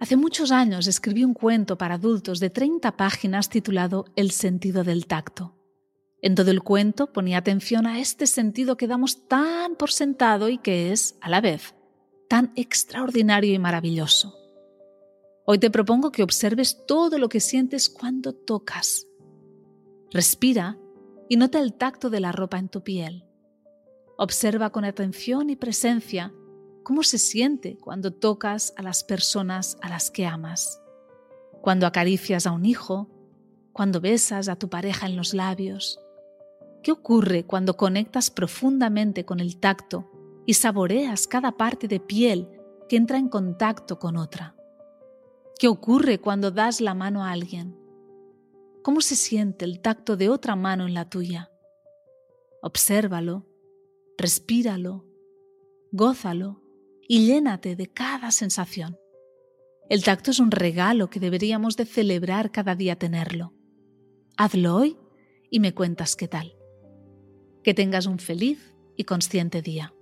Hace muchos años escribí un cuento para adultos de 30 páginas titulado El sentido del tacto. En todo el cuento ponía atención a este sentido que damos tan por sentado y que es, a la vez, tan extraordinario y maravilloso. Hoy te propongo que observes todo lo que sientes cuando tocas. Respira y nota el tacto de la ropa en tu piel. Observa con atención y presencia cómo se siente cuando tocas a las personas a las que amas, cuando acaricias a un hijo, cuando besas a tu pareja en los labios. ¿Qué ocurre cuando conectas profundamente con el tacto y saboreas cada parte de piel que entra en contacto con otra? ¿Qué ocurre cuando das la mano a alguien? ¿Cómo se siente el tacto de otra mano en la tuya? Obsérvalo, respíralo, gózalo y llénate de cada sensación. El tacto es un regalo que deberíamos de celebrar cada día tenerlo. Hazlo hoy y me cuentas qué tal. Que tengas un feliz y consciente día.